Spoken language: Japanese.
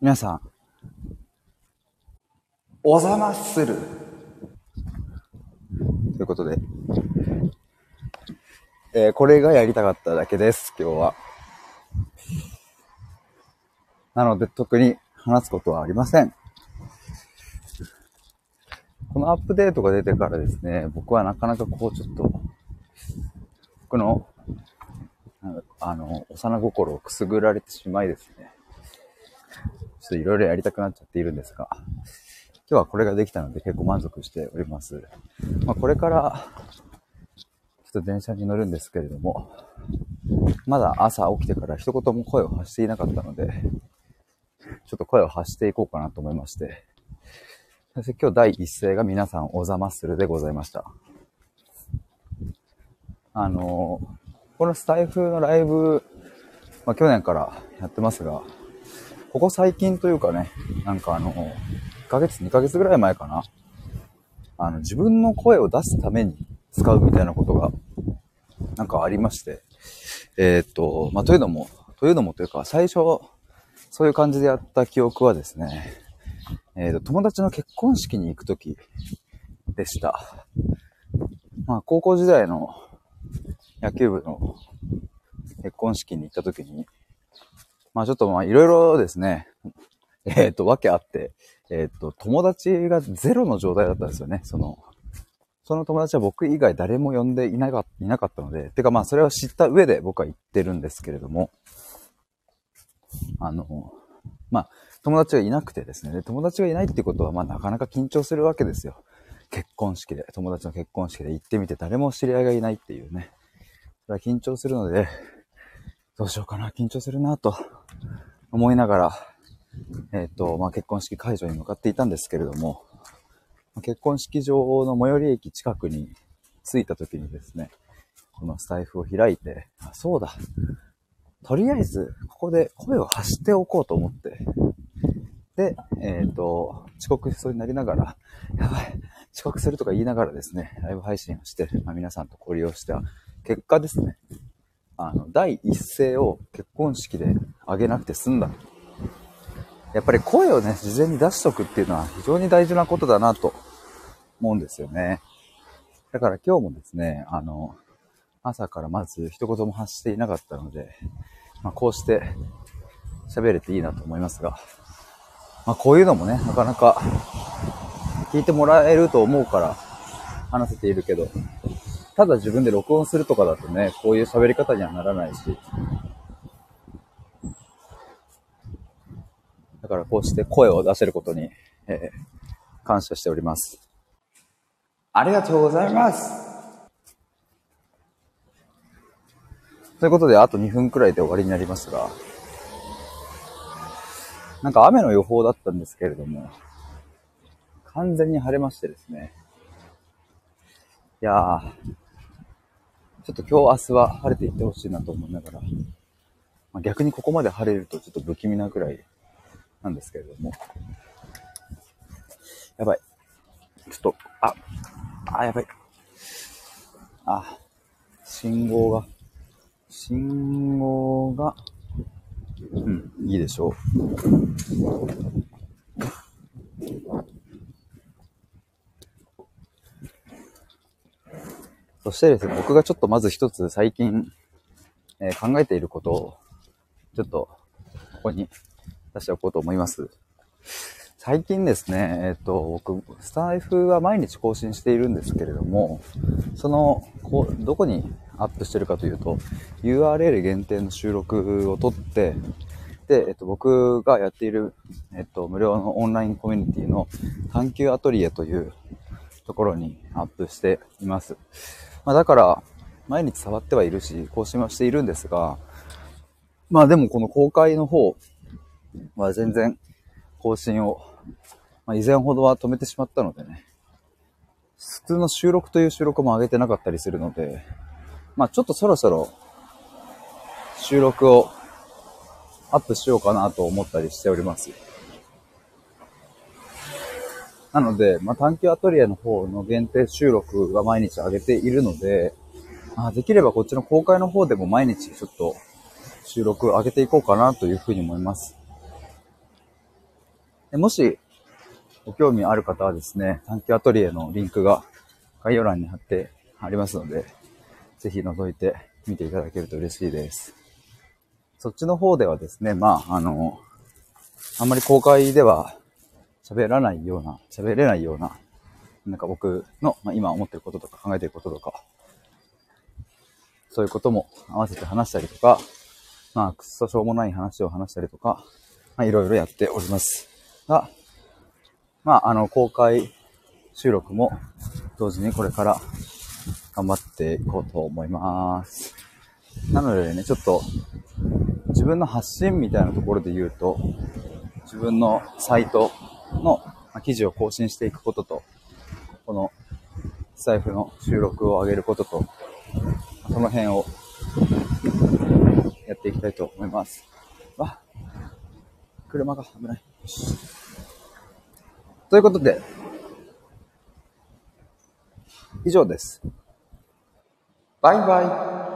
皆さん、おざまする。ということで、えー、これがやりたかっただけです、今日は。なので、特に話すことはありません。このアップデートが出てからですね、僕はなかなかこうちょっと、僕の、あの、幼心をくすぐられてしまいですね。ちょっといろいろやりたくなっちゃっているんですが、今日はこれができたので結構満足しております。まあ、これから、ちょっと電車に乗るんですけれども、まだ朝起きてから一言も声を発していなかったので、ちょっと声を発していこうかなと思いまして、そして今日第一声が皆さんおざまするでございました。あのこのスタイフのライブ、まあ、去年からやってますが、ここ最近というかね、なんかあの、1ヶ月、2ヶ月ぐらい前かな。あの、自分の声を出すために使うみたいなことが、なんかありまして。えー、っと、まあ、というのも、というのもというか、最初、そういう感じでやった記憶はですね、えー、っと、友達の結婚式に行くときでした。まあ、高校時代の野球部の結婚式に行ったときに、まあちょっとまあいろいろですね、えっ、ー、と、わけあって、えっ、ー、と、友達がゼロの状態だったんですよね。その、その友達は僕以外誰も呼んでいなかいなかったので、てかまあそれを知った上で僕は言ってるんですけれども、あの、まあ友達がいなくてですね、で友達がいないってことはまあなかなか緊張するわけですよ。結婚式で、友達の結婚式で行ってみて誰も知り合いがいないっていうね。それは緊張するので、どうしようかな、緊張するなと思いながら、えっ、ー、と、まあ、結婚式会場に向かっていたんですけれども、結婚式場の最寄り駅近くに着いた時にですね、このスタイフを開いて、あ、そうだ。とりあえず、ここで声を発しておこうと思って、で、えっ、ー、と、遅刻しそうになりながら、やばい、遅刻するとか言いながらですね、ライブ配信をして、まあ、皆さんと交流をした結果ですね、あの、第一声を結婚式であげなくて済んだ。やっぱり声をね、事前に出しとくっていうのは非常に大事なことだなと思うんですよね。だから今日もですね、あの、朝からまず一言も発していなかったので、まあ、こうして喋れていいなと思いますが、まあ、こういうのもね、なかなか聞いてもらえると思うから話せているけど、ただ自分で録音するとかだとね、こういう喋り方にはならないし。だからこうして声を出せることに、えー、感謝しております。ありがとうございます。ということで、あと2分くらいで終わりになりますが、なんか雨の予報だったんですけれども、完全に晴れましてですね。いやー、ちょっと今日明日は晴れていってほしいなと思いながら、まあ、逆にここまで晴れるとちょっと不気味なくらいなんですけれども。やばい。ちょっと、あ、あ、やばい。あ、信号が、信号が、うん、いいでしょう。そしてですね、僕がちょっとまず一つ最近、えー、考えていることを、ちょっと、ここに出しておこうと思います。最近ですね、えっ、ー、と、僕、スタイフは毎日更新しているんですけれども、その、こう、どこにアップしてるかというと、URL 限定の収録を撮って、で、えっと、僕がやっている、えっと、無料のオンラインコミュニティの探求アトリエというところにアップしています。まあ、だから、毎日触ってはいるし、更新はしているんですが、まあでもこの公開の方は全然更新を、まあ、以前ほどは止めてしまったのでね、普通の収録という収録も上げてなかったりするので、まあちょっとそろそろ収録をアップしようかなと思ったりしております。なので、まあ、探求アトリエの方の限定収録が毎日上げているので、まあ、できればこっちの公開の方でも毎日ちょっと収録上げていこうかなというふうに思います。もし、ご興味ある方はですね、探求アトリエのリンクが概要欄に貼ってありますので、ぜひ覗いてみていただけると嬉しいです。そっちの方ではですね、まあ、あの、あんまり公開では喋らないような、喋れないような、なんか僕の、まあ、今思ってることとか考えてることとか、そういうことも合わせて話したりとか、まあ、くっそしょうもない話を話したりとか、まあ、いろいろやっております。が、まあ、あの、公開収録も同時にこれから頑張っていこうと思います。なのでね、ちょっと自分の発信みたいなところで言うと、自分のサイトの記事を更新していくことと、この財布の収録を上げることと、その辺をやっていきたいと思います。わ、車が危ない。ということで、以上です。バイバイ。